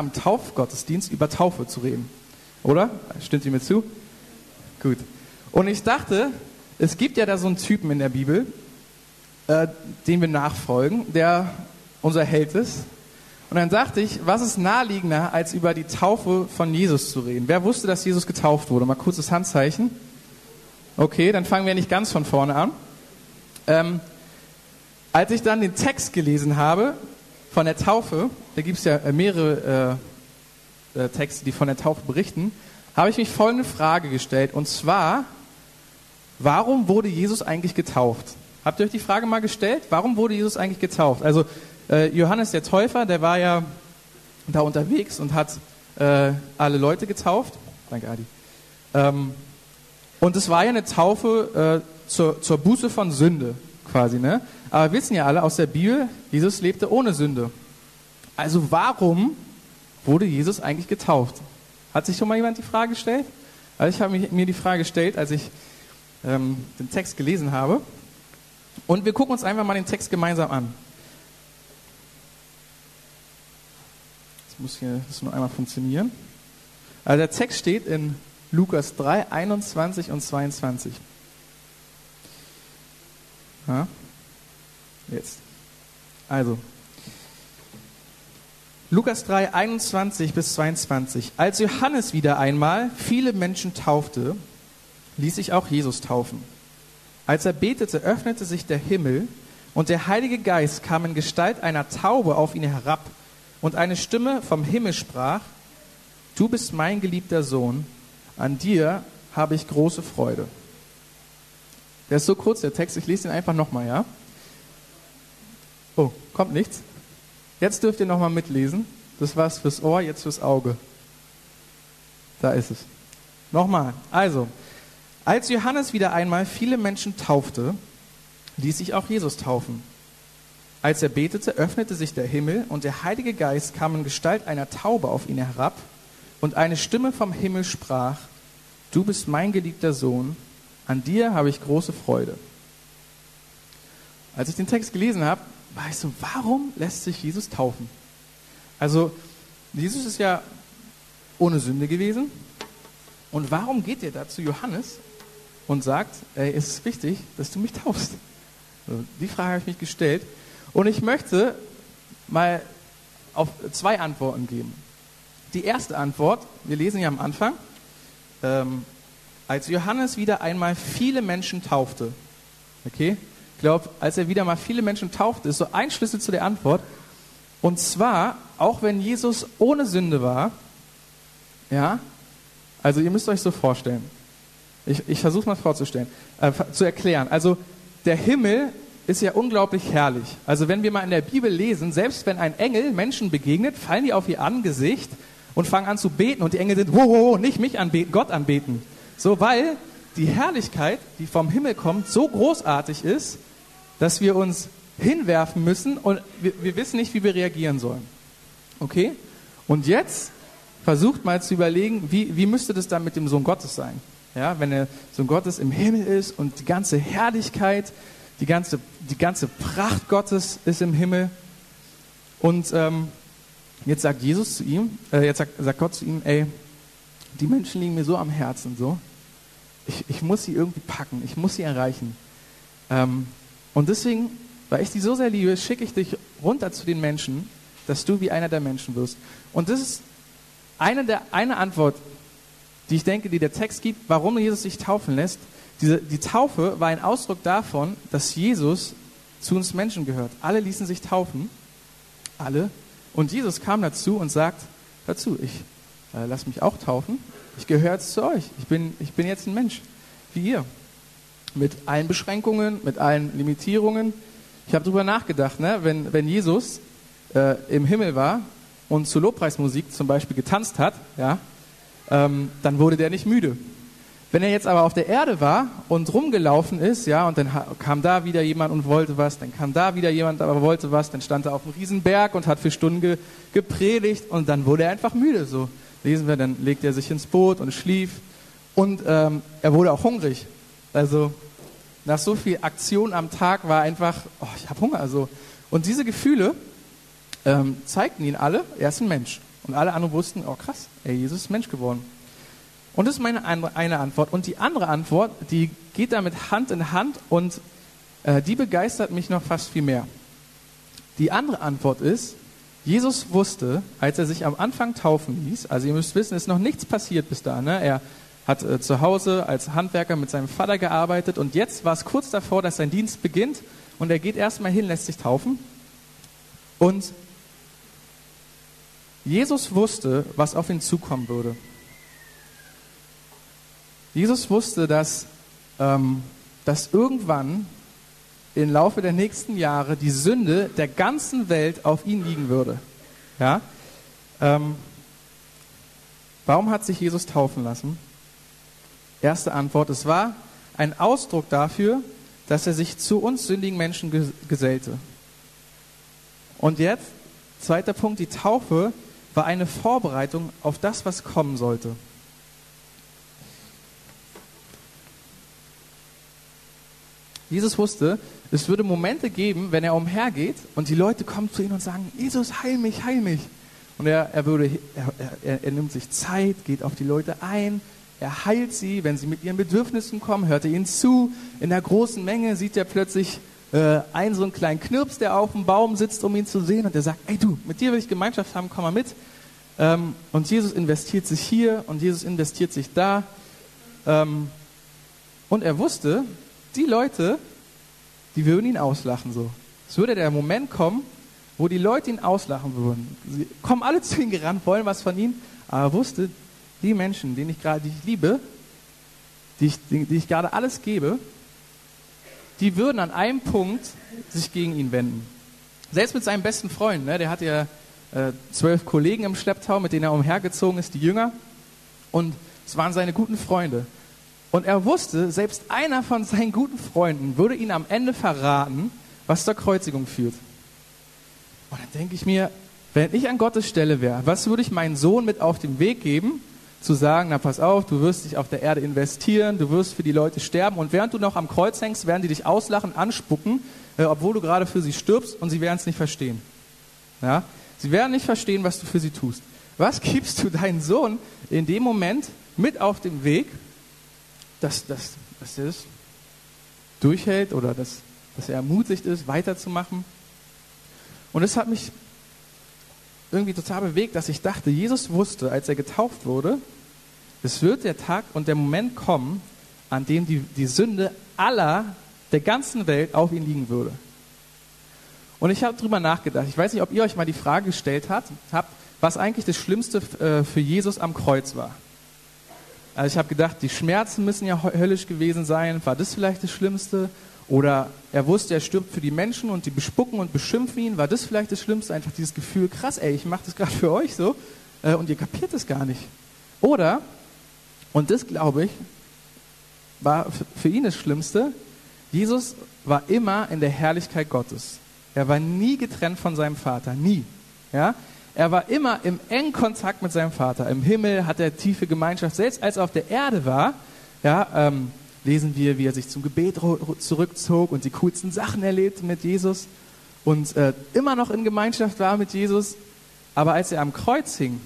am Taufgottesdienst über Taufe zu reden. Oder? Stimmt ihr mir zu? Gut. Und ich dachte, es gibt ja da so einen Typen in der Bibel, äh, dem wir nachfolgen, der unser Held ist. Und dann dachte ich, was ist naheliegender, als über die Taufe von Jesus zu reden? Wer wusste, dass Jesus getauft wurde? Mal kurzes Handzeichen. Okay, dann fangen wir nicht ganz von vorne an. Ähm, als ich dann den Text gelesen habe von der Taufe, da gibt es ja äh, mehrere äh, äh, Texte, die von der Taufe berichten, habe ich mich folgende Frage gestellt. Und zwar, warum wurde Jesus eigentlich getauft? Habt ihr euch die Frage mal gestellt? Warum wurde Jesus eigentlich getauft? Also äh, Johannes der Täufer, der war ja da unterwegs und hat äh, alle Leute getauft. Danke, Adi. Ähm, und es war ja eine Taufe äh, zur, zur Buße von Sünde quasi. Ne? Aber wir wissen ja alle aus der Bibel, Jesus lebte ohne Sünde. Also warum wurde Jesus eigentlich getauft? Hat sich schon mal jemand die Frage gestellt? Also ich habe mir die Frage gestellt, als ich ähm, den Text gelesen habe. Und wir gucken uns einfach mal den Text gemeinsam an. Jetzt muss hier das nur einmal funktionieren. Also der Text steht in Lukas 3, 21 und 22. Ja? Jetzt. Also, Lukas 3, 21 bis 22. Als Johannes wieder einmal viele Menschen taufte, ließ sich auch Jesus taufen. Als er betete, öffnete sich der Himmel und der Heilige Geist kam in Gestalt einer Taube auf ihn herab und eine Stimme vom Himmel sprach, Du bist mein geliebter Sohn, an dir habe ich große Freude. Der ist so kurz, der Text, ich lese ihn einfach nochmal, ja? Oh, kommt nichts? Jetzt dürft ihr nochmal mitlesen. Das war's fürs Ohr, jetzt fürs Auge. Da ist es. Nochmal. Also, als Johannes wieder einmal viele Menschen taufte, ließ sich auch Jesus taufen. Als er betete, öffnete sich der Himmel und der Heilige Geist kam in Gestalt einer Taube auf ihn herab und eine Stimme vom Himmel sprach, Du bist mein geliebter Sohn, an dir habe ich große Freude. Als ich den Text gelesen habe, ich so, warum lässt sich Jesus taufen? Also, Jesus ist ja ohne Sünde gewesen. Und warum geht er da zu Johannes und sagt, ey, es ist wichtig, dass du mich taufst? Die Frage habe ich mich gestellt. Und ich möchte mal auf zwei Antworten geben. Die erste Antwort, wir lesen ja am Anfang, ähm, als Johannes wieder einmal viele Menschen taufte, okay, ich glaube, als er wieder mal viele Menschen taufte, ist so ein Schlüssel zu der Antwort. Und zwar, auch wenn Jesus ohne Sünde war, ja, also ihr müsst euch so vorstellen. Ich, ich versuche mal vorzustellen, äh, zu erklären. Also der Himmel ist ja unglaublich herrlich. Also wenn wir mal in der Bibel lesen, selbst wenn ein Engel Menschen begegnet, fallen die auf ihr Angesicht und fangen an zu beten und die Engel sind, wow, wow nicht mich anbeten, Gott anbeten. So, weil die Herrlichkeit, die vom Himmel kommt, so großartig ist, dass wir uns hinwerfen müssen und wir, wir wissen nicht, wie wir reagieren sollen. Okay? Und jetzt versucht mal zu überlegen, wie, wie müsste das dann mit dem Sohn Gottes sein? Ja, wenn der Sohn Gottes im Himmel ist und die ganze Herrlichkeit, die ganze, die ganze Pracht Gottes ist im Himmel. Und ähm, jetzt sagt Jesus zu ihm, äh, jetzt sagt, sagt Gott zu ihm, ey, die Menschen liegen mir so am Herzen, so ich, ich muss sie irgendwie packen, ich muss sie erreichen. Ähm, und deswegen, weil ich die so sehr liebe, schicke ich dich runter zu den Menschen, dass du wie einer der Menschen wirst. Und das ist eine, der, eine Antwort, die ich denke, die der Text gibt, warum Jesus sich taufen lässt. Diese, die Taufe war ein Ausdruck davon, dass Jesus zu uns Menschen gehört. Alle ließen sich taufen. Alle. Und Jesus kam dazu und sagt dazu, ich äh, lass mich auch taufen. Ich gehöre jetzt zu euch. Ich bin, ich bin jetzt ein Mensch, wie ihr. Mit allen Beschränkungen, mit allen Limitierungen. Ich habe darüber nachgedacht, ne? wenn, wenn Jesus äh, im Himmel war und zu Lobpreismusik zum Beispiel getanzt hat, ja, ähm, dann wurde der nicht müde. Wenn er jetzt aber auf der Erde war und rumgelaufen ist, ja, und dann kam da wieder jemand und wollte was, dann kam da wieder jemand, aber wollte was, dann stand er auf einem Riesenberg und hat für Stunden ge gepredigt und dann wurde er einfach müde. So, lesen wir, dann legte er sich ins Boot und schlief. Und ähm, er wurde auch hungrig. Also nach so viel Aktion am Tag war einfach, oh, ich habe Hunger. Also. Und diese Gefühle ähm, zeigten ihn alle, er ist ein Mensch. Und alle anderen wussten, oh krass, ey, Jesus ist Mensch geworden. Und das ist meine eine Antwort. Und die andere Antwort, die geht damit Hand in Hand und äh, die begeistert mich noch fast viel mehr. Die andere Antwort ist, Jesus wusste, als er sich am Anfang taufen ließ, also ihr müsst wissen, ist noch nichts passiert bis da. Ne? Er hat äh, zu Hause als Handwerker mit seinem Vater gearbeitet und jetzt war es kurz davor, dass sein Dienst beginnt und er geht erstmal hin, lässt sich taufen. Und Jesus wusste, was auf ihn zukommen würde. Jesus wusste, dass, ähm, dass irgendwann im Laufe der nächsten Jahre die Sünde der ganzen Welt auf ihn liegen würde. Ja? Ähm, warum hat sich Jesus taufen lassen? Erste Antwort, es war ein Ausdruck dafür, dass er sich zu uns sündigen Menschen gesellte. Und jetzt, zweiter Punkt, die Taufe war eine Vorbereitung auf das, was kommen sollte. Jesus wusste, es würde Momente geben, wenn er umhergeht und die Leute kommen zu ihm und sagen, Jesus, heil mich, heil mich. Und er, er, würde, er, er, er nimmt sich Zeit, geht auf die Leute ein, er heilt sie, wenn sie mit ihren Bedürfnissen kommen, hört er ihnen zu. In der großen Menge sieht er plötzlich äh, einen so einen kleinen Knirps, der auf dem Baum sitzt, um ihn zu sehen. Und er sagt, ey du, mit dir will ich Gemeinschaft haben, komm mal mit. Ähm, und Jesus investiert sich hier und Jesus investiert sich da. Ähm, und er wusste, die Leute, die würden ihn auslachen so. Es würde der Moment kommen, wo die Leute ihn auslachen würden. Sie kommen alle zu ihm gerannt, wollen was von ihm, aber er wusste, die Menschen, denen ich gerade, die ich liebe, die ich, die, ich gerade alles gebe, die würden an einem Punkt sich gegen ihn wenden. Selbst mit seinem besten Freund, ne, der hat ja äh, zwölf Kollegen im Schlepptau, mit denen er umhergezogen ist, die Jünger. Und es waren seine guten Freunde. Und er wusste, selbst einer von seinen guten Freunden würde ihn am Ende verraten, was zur Kreuzigung führt. Und dann denke ich mir, wenn ich an Gottes Stelle wäre, was würde ich meinen Sohn mit auf den Weg geben, zu sagen, na pass auf, du wirst dich auf der Erde investieren, du wirst für die Leute sterben und während du noch am Kreuz hängst, werden die dich auslachen, anspucken, äh, obwohl du gerade für sie stirbst und sie werden es nicht verstehen. Ja? Sie werden nicht verstehen, was du für sie tust. Was gibst du deinen Sohn in dem Moment mit auf dem Weg, dass, dass, dass er das durchhält oder dass, dass er ermutigt ist, weiterzumachen. Und es hat mich irgendwie total bewegt, dass ich dachte, Jesus wusste, als er getauft wurde, es wird der Tag und der Moment kommen, an dem die, die Sünde aller der ganzen Welt auf ihn liegen würde. Und ich habe darüber nachgedacht. Ich weiß nicht, ob ihr euch mal die Frage gestellt habt, habt was eigentlich das Schlimmste äh, für Jesus am Kreuz war. Also ich habe gedacht, die Schmerzen müssen ja höllisch gewesen sein. War das vielleicht das Schlimmste? Oder er wusste, er stirbt für die Menschen und die bespucken und beschimpfen ihn. War das vielleicht das Schlimmste? Einfach dieses Gefühl, krass, ey, ich mache das gerade für euch so äh, und ihr kapiert es gar nicht. Oder, und das glaube ich, war für ihn das Schlimmste, Jesus war immer in der Herrlichkeit Gottes. Er war nie getrennt von seinem Vater, nie. Ja? Er war immer im engen Kontakt mit seinem Vater. Im Himmel hat er tiefe Gemeinschaft. Selbst als er auf der Erde war, ja, ähm, lesen wir, wie er sich zum Gebet zurückzog und die coolsten Sachen erlebte mit Jesus und äh, immer noch in Gemeinschaft war mit Jesus. Aber als er am Kreuz hing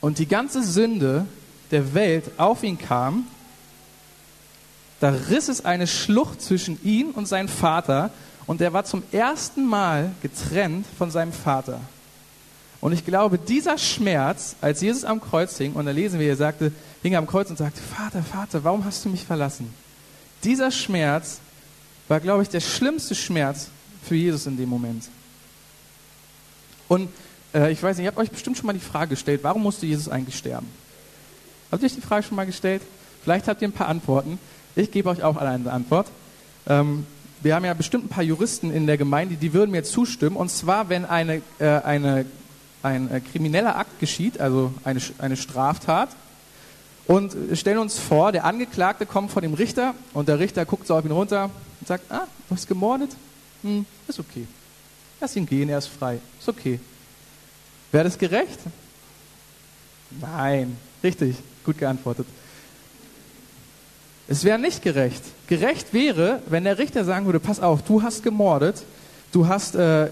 und die ganze Sünde der Welt auf ihn kam, da riss es eine Schlucht zwischen ihn und seinem Vater und er war zum ersten Mal getrennt von seinem Vater. Und ich glaube, dieser Schmerz, als Jesus am Kreuz hing, und da lesen wir, er sagte, hing am Kreuz und sagte, Vater, Vater, warum hast du mich verlassen? Dieser Schmerz war, glaube ich, der schlimmste Schmerz für Jesus in dem Moment. Und äh, ich weiß nicht, ich habe euch bestimmt schon mal die Frage gestellt, warum musste Jesus eigentlich sterben? Habt ihr euch die Frage schon mal gestellt? Vielleicht habt ihr ein paar Antworten. Ich gebe euch auch eine Antwort. Ähm, wir haben ja bestimmt ein paar Juristen in der Gemeinde, die würden mir zustimmen. Und zwar, wenn eine, äh, eine ein äh, krimineller Akt geschieht, also eine, eine Straftat. Und stellen uns vor, der Angeklagte kommt vor dem Richter und der Richter guckt so auf ihn runter und sagt, ah, du hast gemordet? Hm, ist okay. Lass ihn gehen, er ist frei. Ist okay. Wäre das gerecht? Nein, richtig, gut geantwortet. Es wäre nicht gerecht. Gerecht wäre, wenn der Richter sagen würde, pass auf, du hast gemordet, du hast äh,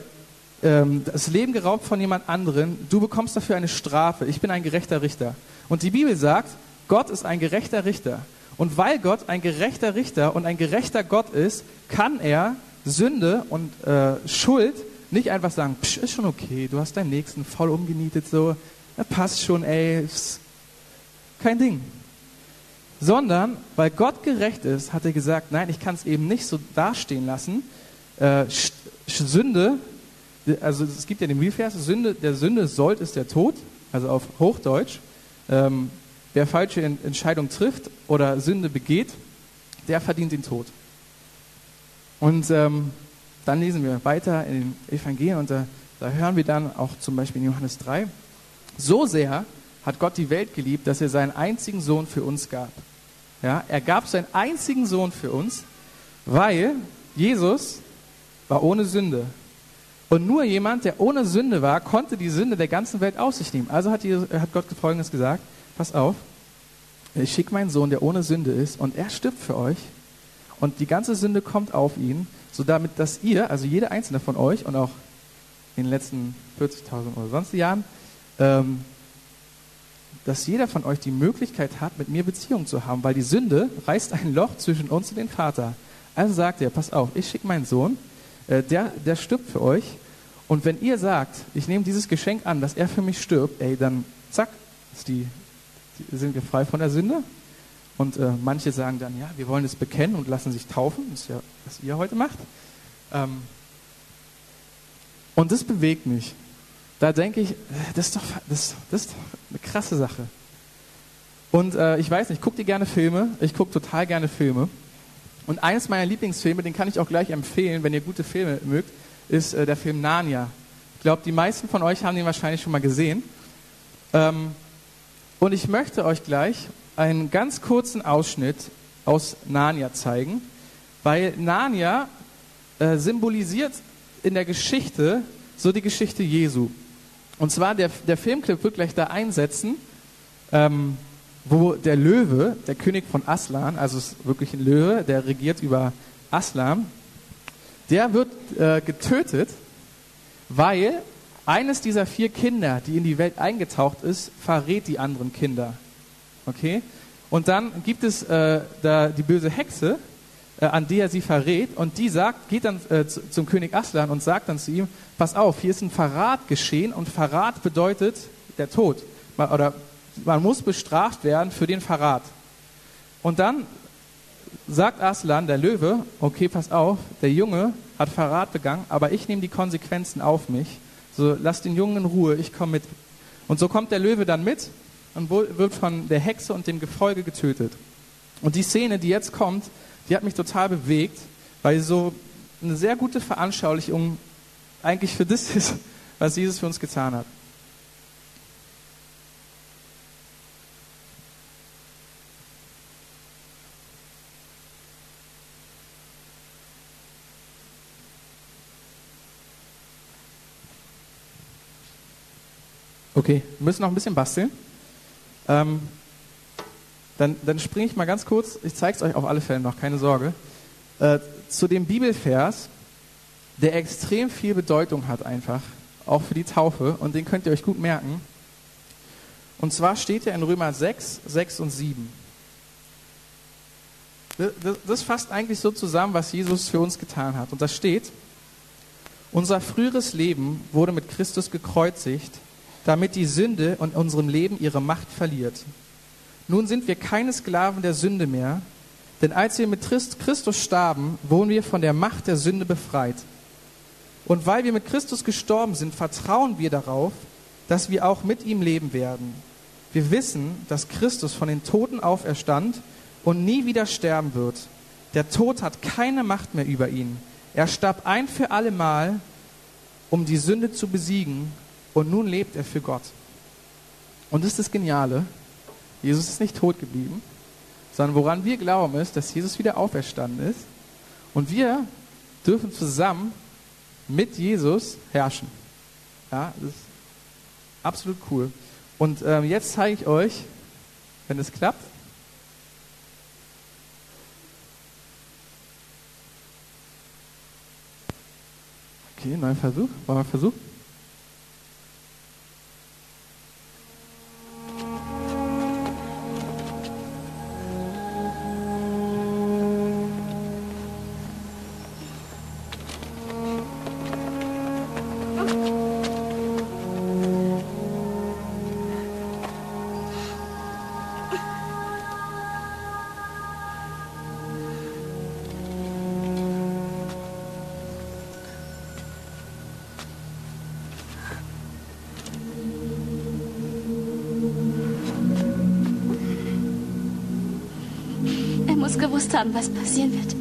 ähm, das Leben geraubt von jemand anderen, du bekommst dafür eine Strafe. Ich bin ein gerechter Richter. Und die Bibel sagt, Gott ist ein gerechter Richter. Und weil Gott ein gerechter Richter und ein gerechter Gott ist, kann er Sünde und äh, Schuld nicht einfach sagen, Psch, ist schon okay, du hast deinen Nächsten voll umgenietet, so, das passt schon, ey, kein Ding. Sondern, weil Gott gerecht ist, hat er gesagt, nein, ich kann es eben nicht so dastehen lassen. Äh, Sünde, also es gibt ja den Bibelvers, Sünde, der Sünde sollt ist der Tod, also auf Hochdeutsch. Ähm, wer falsche Entscheidung trifft oder Sünde begeht, der verdient den Tod. Und ähm, dann lesen wir weiter in den Evangelien und da, da hören wir dann auch zum Beispiel in Johannes 3, so sehr hat Gott die Welt geliebt, dass er seinen einzigen Sohn für uns gab. Ja, er gab seinen einzigen Sohn für uns, weil Jesus war ohne Sünde. Und nur jemand, der ohne Sünde war, konnte die Sünde der ganzen Welt auf sich nehmen. Also hat, Jesus, hat Gott Folgendes gesagt, pass auf, ich schicke meinen Sohn, der ohne Sünde ist, und er stirbt für euch. Und die ganze Sünde kommt auf ihn, so damit, dass ihr, also jeder einzelne von euch und auch in den letzten 40.000 oder sonst Jahren, ähm, dass jeder von euch die Möglichkeit hat, mit mir Beziehung zu haben, weil die Sünde reißt ein Loch zwischen uns und den Vater. Also sagt er, pass auf, ich schicke meinen Sohn, äh, der, der stirbt für euch. Und wenn ihr sagt, ich nehme dieses Geschenk an, dass er für mich stirbt, ey, dann zack, ist die, sind wir frei von der Sünde. Und äh, manche sagen dann, ja, wir wollen es bekennen und lassen sich taufen. Das ist ja, was ihr heute macht. Ähm, und das bewegt mich. Da denke ich, äh, das ist doch, das, das ist doch eine krasse Sache. Und äh, ich weiß nicht, guckt ihr gerne Filme? Ich gucke total gerne Filme. Und eines meiner Lieblingsfilme, den kann ich auch gleich empfehlen, wenn ihr gute Filme mögt, ist äh, der Film Narnia. Ich glaube, die meisten von euch haben den wahrscheinlich schon mal gesehen. Ähm, und ich möchte euch gleich einen ganz kurzen Ausschnitt aus Narnia zeigen, weil Narnia äh, symbolisiert in der Geschichte so die Geschichte Jesu. Und zwar, der, der Filmclip wird gleich da einsetzen, ähm, wo der Löwe, der König von Aslan, also es ist wirklich ein Löwe, der regiert über Aslan, der wird äh, getötet, weil eines dieser vier Kinder, die in die Welt eingetaucht ist, verrät die anderen Kinder. Okay? Und dann gibt es äh, da die böse Hexe, äh, an die er sie verrät, und die sagt, geht dann äh, zum König Aslan und sagt dann zu ihm, pass auf, hier ist ein Verrat geschehen und Verrat bedeutet der Tod. Oder man muss bestraft werden für den Verrat. Und dann sagt Aslan, der Löwe, okay, pass auf, der Junge hat Verrat begangen, aber ich nehme die Konsequenzen auf mich. So, lass den Jungen in Ruhe, ich komme mit. Und so kommt der Löwe dann mit und wird von der Hexe und dem Gefolge getötet. Und die Szene, die jetzt kommt, die hat mich total bewegt, weil so eine sehr gute Veranschaulichung eigentlich für das ist, was Jesus für uns getan hat. Okay, wir müssen noch ein bisschen basteln. Ähm, dann, dann springe ich mal ganz kurz, ich zeige es euch auf alle Fälle noch, keine Sorge, äh, zu dem Bibelvers, der extrem viel Bedeutung hat einfach, auch für die Taufe, und den könnt ihr euch gut merken. Und zwar steht er in Römer 6, 6 und 7. Das, das fasst eigentlich so zusammen, was Jesus für uns getan hat. Und da steht, unser früheres Leben wurde mit Christus gekreuzigt, damit die Sünde in unserem Leben ihre Macht verliert. Nun sind wir keine Sklaven der Sünde mehr, denn als wir mit Christus starben, wurden wir von der Macht der Sünde befreit. Und weil wir mit Christus gestorben sind, vertrauen wir darauf, dass wir auch mit ihm leben werden. Wir wissen, dass Christus von den Toten auferstand und nie wieder sterben wird. Der Tod hat keine Macht mehr über ihn. Er starb ein für allemal, um die Sünde zu besiegen, und nun lebt er für Gott. Und das ist das Geniale. Jesus ist nicht tot geblieben, sondern woran wir glauben ist, dass Jesus wieder auferstanden ist. Und wir dürfen zusammen mit Jesus herrschen. Ja, das ist absolut cool. Und ähm, jetzt zeige ich euch, wenn es klappt, Okay, neuer Versuch. War mal Versuch. Gewusst haben, was passieren wird.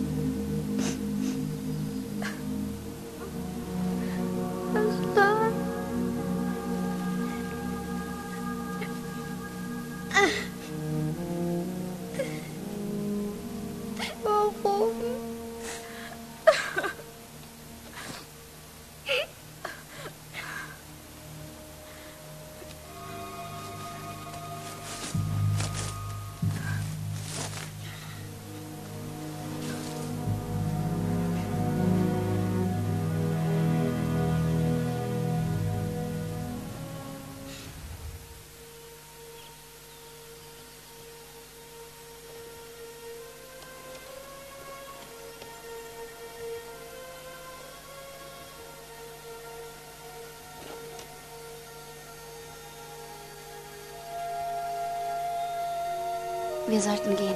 Wir sollten gehen.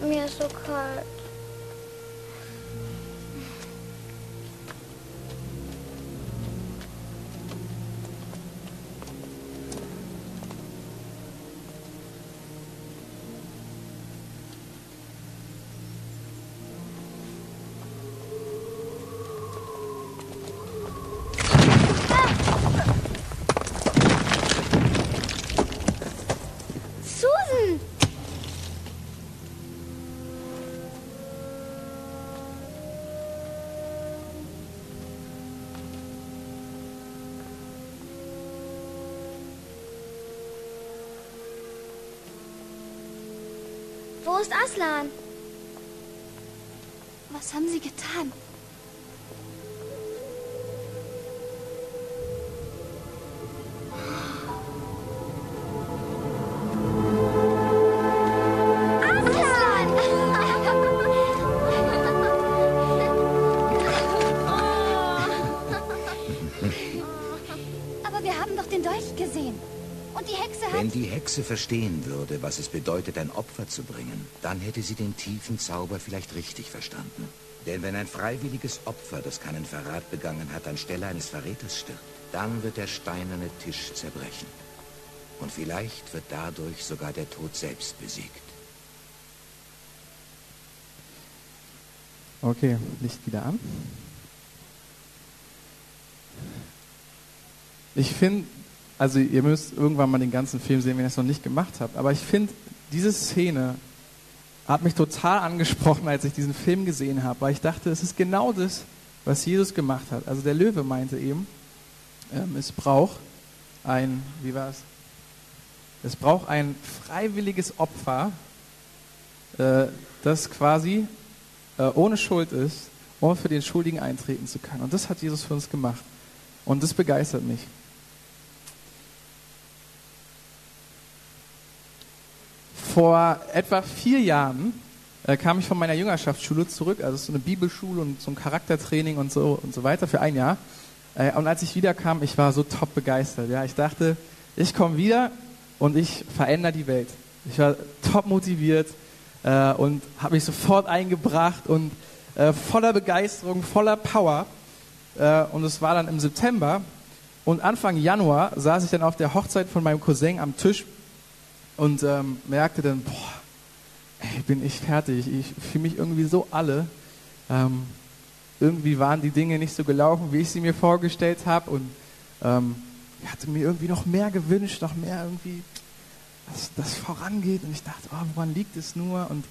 Mir ist so kalt. Ist Aslan? Was haben Sie getan? Aber wir haben doch den Dolch gesehen. Und die Hexe Wenn hat... die Hexe verstehen würde, was es bedeutet, ein Opfer zu bringen, dann hätte sie den tiefen Zauber vielleicht richtig verstanden. Denn wenn ein freiwilliges Opfer, das keinen Verrat begangen hat, anstelle eines Verräters stirbt, dann wird der steinerne Tisch zerbrechen. Und vielleicht wird dadurch sogar der Tod selbst besiegt. Okay, Licht wieder an. Ich finde, also ihr müsst irgendwann mal den ganzen Film sehen, wenn ihr es noch nicht gemacht habt, aber ich finde, diese Szene hat mich total angesprochen, als ich diesen Film gesehen habe, weil ich dachte, es ist genau das, was Jesus gemacht hat. Also der Löwe meinte eben, ähm, es braucht ein, wie war es? Es braucht ein freiwilliges Opfer, äh, das quasi äh, ohne Schuld ist, um für den Schuldigen eintreten zu können. Und das hat Jesus für uns gemacht. Und das begeistert mich. Vor etwa vier Jahren äh, kam ich von meiner Jüngerschaftsschule zurück, also so eine Bibelschule und so ein Charaktertraining und so und so weiter für ein Jahr. Äh, und als ich wiederkam, ich war so top begeistert. Ja, ich dachte, ich komme wieder und ich verändere die Welt. Ich war top motiviert äh, und habe mich sofort eingebracht und äh, voller Begeisterung, voller Power. Äh, und es war dann im September und Anfang Januar saß ich dann auf der Hochzeit von meinem Cousin am Tisch und ähm, merkte dann, boah, ey, bin ich fertig. Ich fühle mich irgendwie so alle. Ähm, irgendwie waren die Dinge nicht so gelaufen, wie ich sie mir vorgestellt habe. Und ähm, ich hatte mir irgendwie noch mehr gewünscht, noch mehr irgendwie, dass das vorangeht. Und ich dachte, oh, woran liegt es nur? Und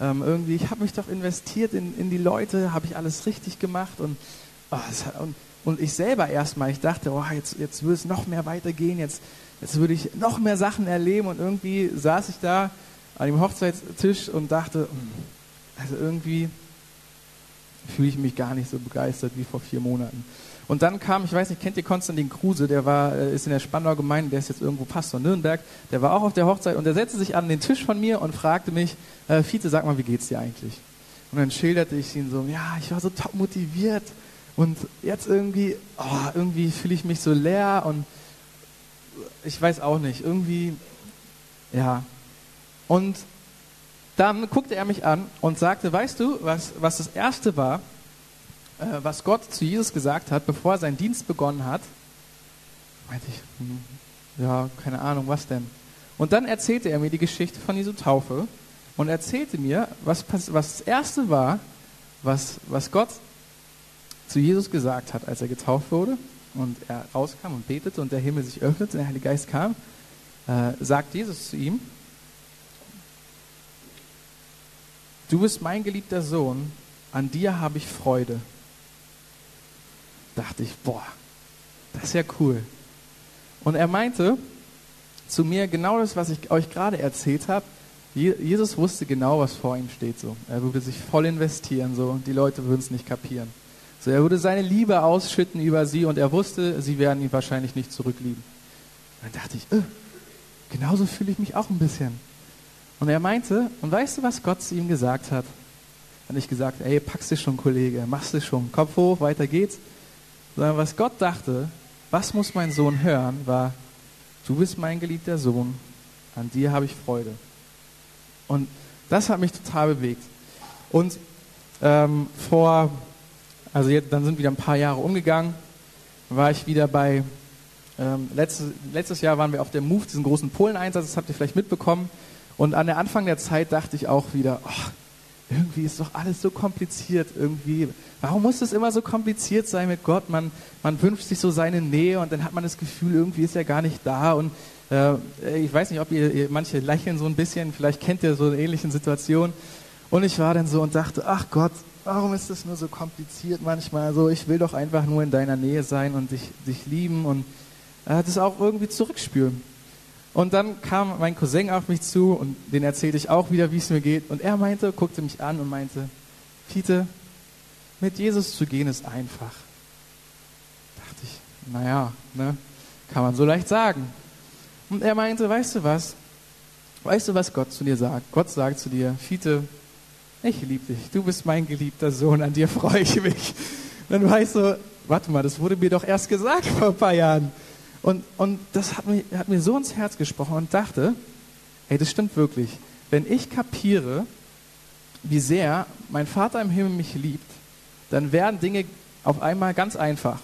ähm, irgendwie, ich habe mich doch investiert in, in die Leute, habe ich alles richtig gemacht. Und, oh, hat, und, und ich selber erstmal, ich dachte, oh, jetzt, jetzt würde es noch mehr weitergehen, jetzt, jetzt würde ich noch mehr Sachen erleben und irgendwie saß ich da an dem Hochzeitstisch und dachte, hm, also irgendwie fühle ich mich gar nicht so begeistert wie vor vier Monaten. Und dann kam, ich weiß nicht, kennt ihr Konstantin Kruse, der war, äh, ist in der Spandauer Gemeinde, der ist jetzt irgendwo Pastor Nürnberg, der war auch auf der Hochzeit und der setzte sich an den Tisch von mir und fragte mich, äh, Fiete, sag mal, wie geht's dir eigentlich? Und dann schilderte ich ihn so, ja, ich war so top motiviert und jetzt irgendwie, oh, irgendwie fühle ich mich so leer und ich weiß auch nicht, irgendwie, ja. Und dann guckte er mich an und sagte, weißt du, was, was das Erste war, äh, was Gott zu Jesus gesagt hat, bevor er seinen Dienst begonnen hat? Meinte ich, hm, ja, keine Ahnung, was denn? Und dann erzählte er mir die Geschichte von Jesu Taufe und erzählte mir, was, was das Erste war, was, was Gott zu Jesus gesagt hat, als er getauft wurde und er rauskam und betete und der Himmel sich öffnete und der Heilige Geist kam, äh, sagt Jesus zu ihm, du bist mein geliebter Sohn, an dir habe ich Freude. Dachte ich, boah, das ist ja cool. Und er meinte zu mir genau das, was ich euch gerade erzählt habe. Jesus wusste genau, was vor ihm steht. So, er würde sich voll investieren, so, und die Leute würden es nicht kapieren. So, er würde seine Liebe ausschütten über sie und er wusste, sie werden ihn wahrscheinlich nicht zurücklieben. Dann dachte ich, äh, genauso fühle ich mich auch ein bisschen. Und er meinte, und weißt du, was Gott zu ihm gesagt hat? Hat nicht gesagt, ey, packst du schon, Kollege, machst du schon, Kopf hoch, weiter geht's. Sondern was Gott dachte, was muss mein Sohn hören, war, du bist mein geliebter Sohn, an dir habe ich Freude. Und das hat mich total bewegt. Und ähm, vor, also jetzt, dann sind wieder ein paar Jahre umgegangen, war ich wieder bei, ähm, letztes, letztes Jahr waren wir auf der Move, diesen großen Polen-Einsatz, das habt ihr vielleicht mitbekommen. Und an der Anfang der Zeit dachte ich auch wieder, oh, irgendwie ist doch alles so kompliziert. Irgendwie, warum muss es immer so kompliziert sein mit Gott? Man, man wünscht sich so seine Nähe und dann hat man das Gefühl, irgendwie ist er gar nicht da. Und äh, ich weiß nicht, ob ihr, ihr, manche lächeln so ein bisschen, vielleicht kennt ihr so eine ähnliche Situation. Und ich war dann so und dachte, ach Gott, warum ist das nur so kompliziert manchmal? So, ich will doch einfach nur in deiner Nähe sein und dich, dich lieben und äh, das auch irgendwie zurückspüren. Und dann kam mein Cousin auf mich zu und den erzählte ich auch wieder, wie es mir geht. Und er meinte, guckte mich an und meinte, Fiete, mit Jesus zu gehen ist einfach. Dachte ich, naja, ne, kann man so leicht sagen. Und er meinte, weißt du was? Weißt du, was Gott zu dir sagt? Gott sagt zu dir, Fiete, ich liebe dich, du bist mein geliebter Sohn, an dir freue ich mich. Dann weißt du, warte mal, das wurde mir doch erst gesagt vor ein paar Jahren. Und, und das hat mir, hat mir so ins Herz gesprochen und dachte, ey, das stimmt wirklich. Wenn ich kapiere, wie sehr mein Vater im Himmel mich liebt, dann werden Dinge auf einmal ganz einfach.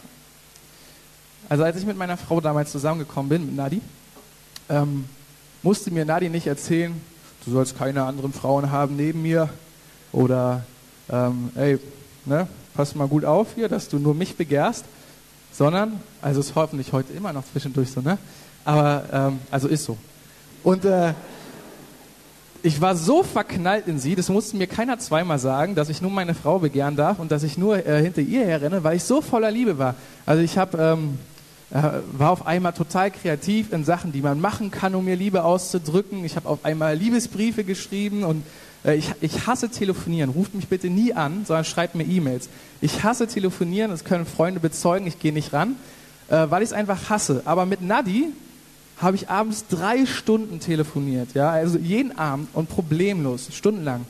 Also als ich mit meiner Frau damals zusammengekommen bin, mit Nadi, ähm, musste mir Nadi nicht erzählen, du sollst keine anderen Frauen haben neben mir oder ähm, ey, ne, pass mal gut auf hier, dass du nur mich begehrst, sondern, also ist hoffentlich heute immer noch zwischendurch so, ne? Aber, ähm, also ist so. Und äh, ich war so verknallt in sie, das musste mir keiner zweimal sagen, dass ich nur meine Frau begehren darf und dass ich nur äh, hinter ihr herrenne, weil ich so voller Liebe war. Also ich habe ähm, äh, war auf einmal total kreativ in Sachen, die man machen kann, um mir Liebe auszudrücken. Ich habe auf einmal Liebesbriefe geschrieben und ich, ich hasse telefonieren. Ruft mich bitte nie an, sondern schreibt mir E-Mails. Ich hasse telefonieren, das können Freunde bezeugen, ich gehe nicht ran, äh, weil ich es einfach hasse. Aber mit Nadi habe ich abends drei Stunden telefoniert, ja, also jeden Abend und problemlos, stundenlang.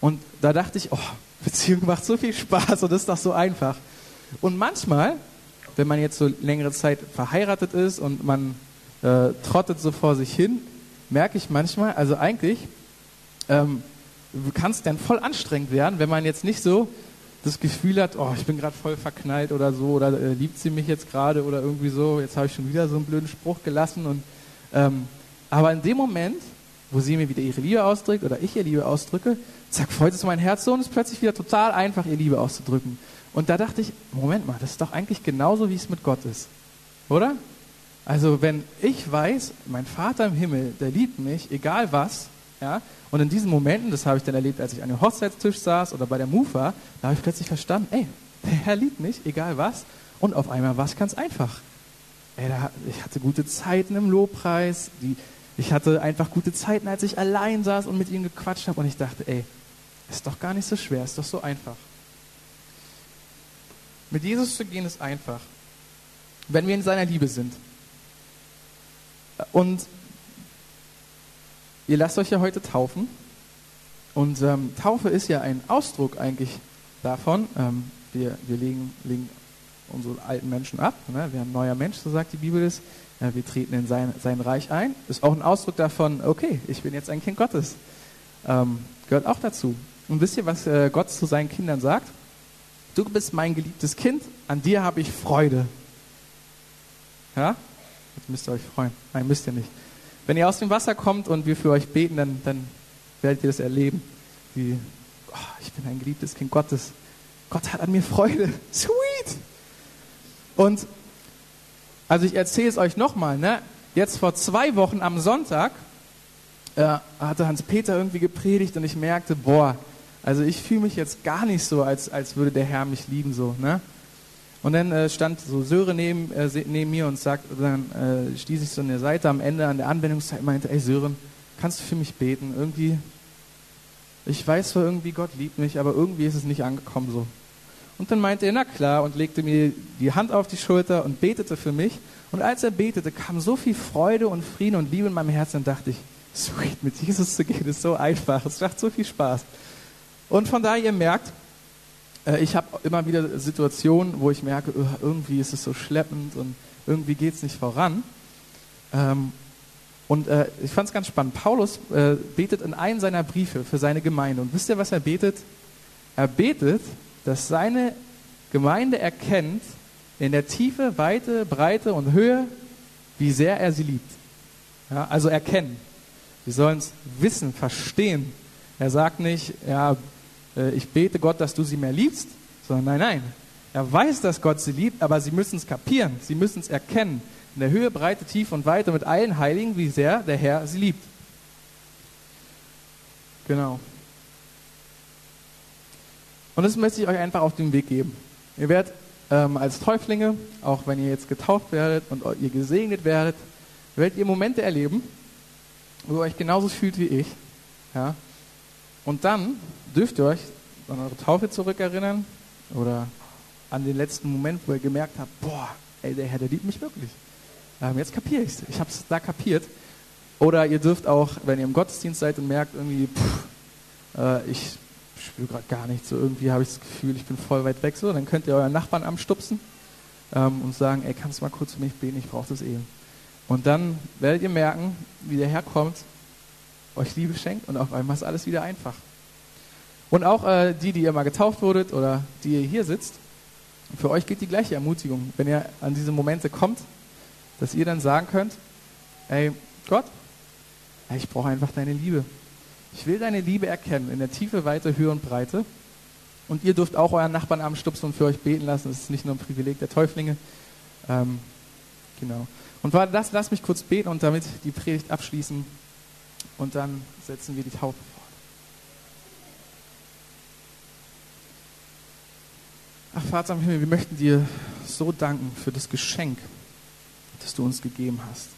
Und da dachte ich, oh, Beziehung macht so viel Spaß und ist doch so einfach. Und manchmal, wenn man jetzt so längere Zeit verheiratet ist und man äh, trottet so vor sich hin, merke ich manchmal, also eigentlich ähm, kann es dann voll anstrengend werden, wenn man jetzt nicht so das Gefühl hat, oh, ich bin gerade voll verknallt oder so, oder äh, liebt sie mich jetzt gerade oder irgendwie so, jetzt habe ich schon wieder so einen blöden Spruch gelassen. Und, ähm, aber in dem Moment, wo sie mir wieder ihre Liebe ausdrückt oder ich ihr Liebe ausdrücke, zack, freut es mein Herz so und es ist plötzlich wieder total einfach, ihr Liebe auszudrücken. Und da dachte ich, Moment mal, das ist doch eigentlich genauso, wie es mit Gott ist. Oder? Also wenn ich weiß, mein Vater im Himmel, der liebt mich, egal was, ja? Und in diesen Momenten, das habe ich dann erlebt, als ich an dem Hochzeitstisch saß oder bei der Mufa, da habe ich plötzlich verstanden, ey, der Herr liebt mich, egal was. Und auf einmal war es ganz einfach. Ey, da, ich hatte gute Zeiten im Lobpreis, die, Ich hatte einfach gute Zeiten, als ich allein saß und mit ihnen gequatscht habe. Und ich dachte, ey, ist doch gar nicht so schwer, ist doch so einfach. Mit Jesus zu gehen ist einfach, wenn wir in seiner Liebe sind. Und ihr lasst euch ja heute taufen. Und ähm, Taufe ist ja ein Ausdruck eigentlich davon. Ähm, wir wir legen, legen unsere alten Menschen ab. Ne? Wir haben ein neuer Mensch, so sagt die Bibel es. Ja, wir treten in sein, sein Reich ein. Ist auch ein Ausdruck davon, okay, ich bin jetzt ein Kind Gottes. Ähm, gehört auch dazu. Und wisst ihr, was äh, Gott zu seinen Kindern sagt? Du bist mein geliebtes Kind, an dir habe ich Freude. Ja? Jetzt müsst ihr euch freuen. Nein, müsst ihr nicht. Wenn ihr aus dem Wasser kommt und wir für euch beten, dann, dann werdet ihr das erleben. Wie, oh, ich bin ein geliebtes Kind Gottes. Gott hat an mir Freude. Sweet! Und also ich erzähle es euch nochmal. Ne? Jetzt vor zwei Wochen am Sonntag äh, hatte Hans-Peter irgendwie gepredigt und ich merkte, boah, also ich fühle mich jetzt gar nicht so, als, als würde der Herr mich lieben. so. Ne? Und dann äh, stand so Sören neben, äh, neben mir und sagt, dann äh, stieß ich so der Seite am Ende an der Anwendungszeit und meinte, ey Sören, kannst du für mich beten? Irgendwie, ich weiß zwar irgendwie, Gott liebt mich, aber irgendwie ist es nicht angekommen so. Und dann meinte er, na klar, und legte mir die Hand auf die Schulter und betete für mich. Und als er betete, kam so viel Freude und Frieden und Liebe in meinem Herzen, und dachte ich, sweet, mit Jesus zu gehen ist so einfach, es macht so viel Spaß. Und von daher, ihr merkt, ich habe immer wieder Situationen, wo ich merke, uh, irgendwie ist es so schleppend und irgendwie geht es nicht voran. Ähm, und äh, ich fand es ganz spannend. Paulus äh, betet in einem seiner Briefe für seine Gemeinde. Und wisst ihr, was er betet? Er betet, dass seine Gemeinde erkennt in der Tiefe, Weite, Breite und Höhe, wie sehr er sie liebt. Ja, also erkennen. Wir sollen es wissen, verstehen. Er sagt nicht, ja, äh, ich bete Gott, dass du sie mehr liebst, sondern nein, nein. Er weiß, dass Gott sie liebt, aber sie müssen es kapieren, sie müssen es erkennen. In der Höhe, Breite, Tiefe und Weite mit allen Heiligen, wie sehr der Herr sie liebt. Genau. Und das möchte ich euch einfach auf den Weg geben. Ihr werdet ähm, als Täuflinge, auch wenn ihr jetzt getauft werdet und ihr gesegnet werdet, werdet ihr Momente erleben, wo ihr euch genauso fühlt wie ich. Ja? Und dann dürft ihr euch an eure Taufe zurückerinnern oder an den letzten Moment, wo ihr gemerkt habt, boah, ey, der Herr, der liebt mich wirklich. Ähm, jetzt kapiere ich es. Ich habe es da kapiert. Oder ihr dürft auch, wenn ihr im Gottesdienst seid und merkt irgendwie, pff, äh, ich spüre gerade gar nichts, so irgendwie habe ich das Gefühl, ich bin voll weit weg, so, dann könnt ihr euren Nachbarn anstupsen ähm, und sagen, ey, kannst du mal kurz für mich beten, ich brauche das eben. Und dann werdet ihr merken, wie der Herr kommt, euch Liebe schenkt und auf einmal ist alles wieder einfach. Und auch äh, die, die ihr mal getauft wurdet oder die ihr hier sitzt, für euch geht die gleiche Ermutigung, wenn ihr an diese Momente kommt, dass ihr dann sagen könnt, ey Gott, ich brauche einfach deine Liebe. Ich will deine Liebe erkennen in der Tiefe, Weite, Höhe und Breite. Und ihr dürft auch euren Nachbarn anstupsen und für euch beten lassen. Das ist nicht nur ein Privileg der Täuflinge. Ähm, genau. Und warte, das, lass mich kurz beten und damit die Predigt abschließen. Und dann setzen wir die Taufe fort. Ach, Vater im Himmel, wir möchten dir so danken für das Geschenk, das du uns gegeben hast.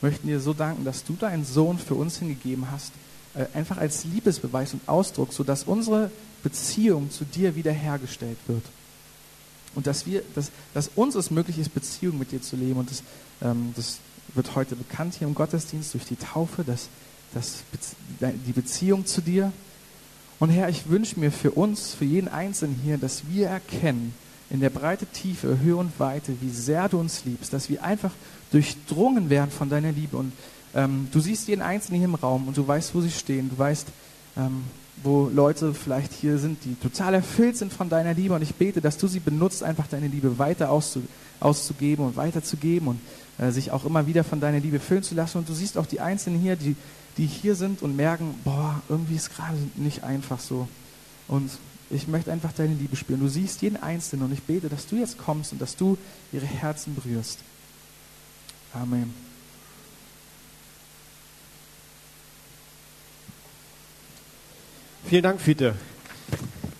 Wir möchten dir so danken, dass du deinen Sohn für uns hingegeben hast, äh, einfach als Liebesbeweis und Ausdruck, sodass unsere Beziehung zu dir wiederhergestellt wird. Und dass, wir, dass, dass uns es möglich ist, Beziehung mit dir zu leben. Und das, ähm, das wird heute bekannt hier im Gottesdienst durch die Taufe, dass, dass die Beziehung zu dir. Und Herr, ich wünsche mir für uns, für jeden Einzelnen hier, dass wir erkennen, in der Breite, Tiefe, Höhe und Weite, wie sehr du uns liebst, dass wir einfach durchdrungen werden von deiner Liebe und ähm, du siehst jeden Einzelnen hier im Raum und du weißt, wo sie stehen. Du weißt, ähm, wo Leute vielleicht hier sind, die total erfüllt sind von deiner Liebe. Und ich bete, dass du sie benutzt, einfach deine Liebe weiter auszu auszugeben und weiterzugeben und äh, sich auch immer wieder von deiner Liebe füllen zu lassen. Und du siehst auch die Einzelnen hier, die, die hier sind und merken, boah, irgendwie ist gerade nicht einfach so. Und ich möchte einfach deine Liebe spüren. Du siehst jeden Einzelnen und ich bete, dass du jetzt kommst und dass du ihre Herzen berührst. Amen. Vielen Dank, Fiete.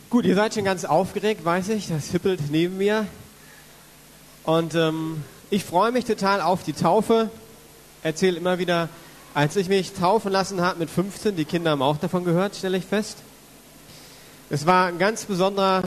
Gut, ihr seid schon ganz aufgeregt, weiß ich. Das hippelt neben mir. Und ähm, ich freue mich total auf die Taufe. Erzähle immer wieder Als ich mich taufen lassen habe mit 15, die Kinder haben auch davon gehört, stelle ich fest. Es war ein ganz besonderer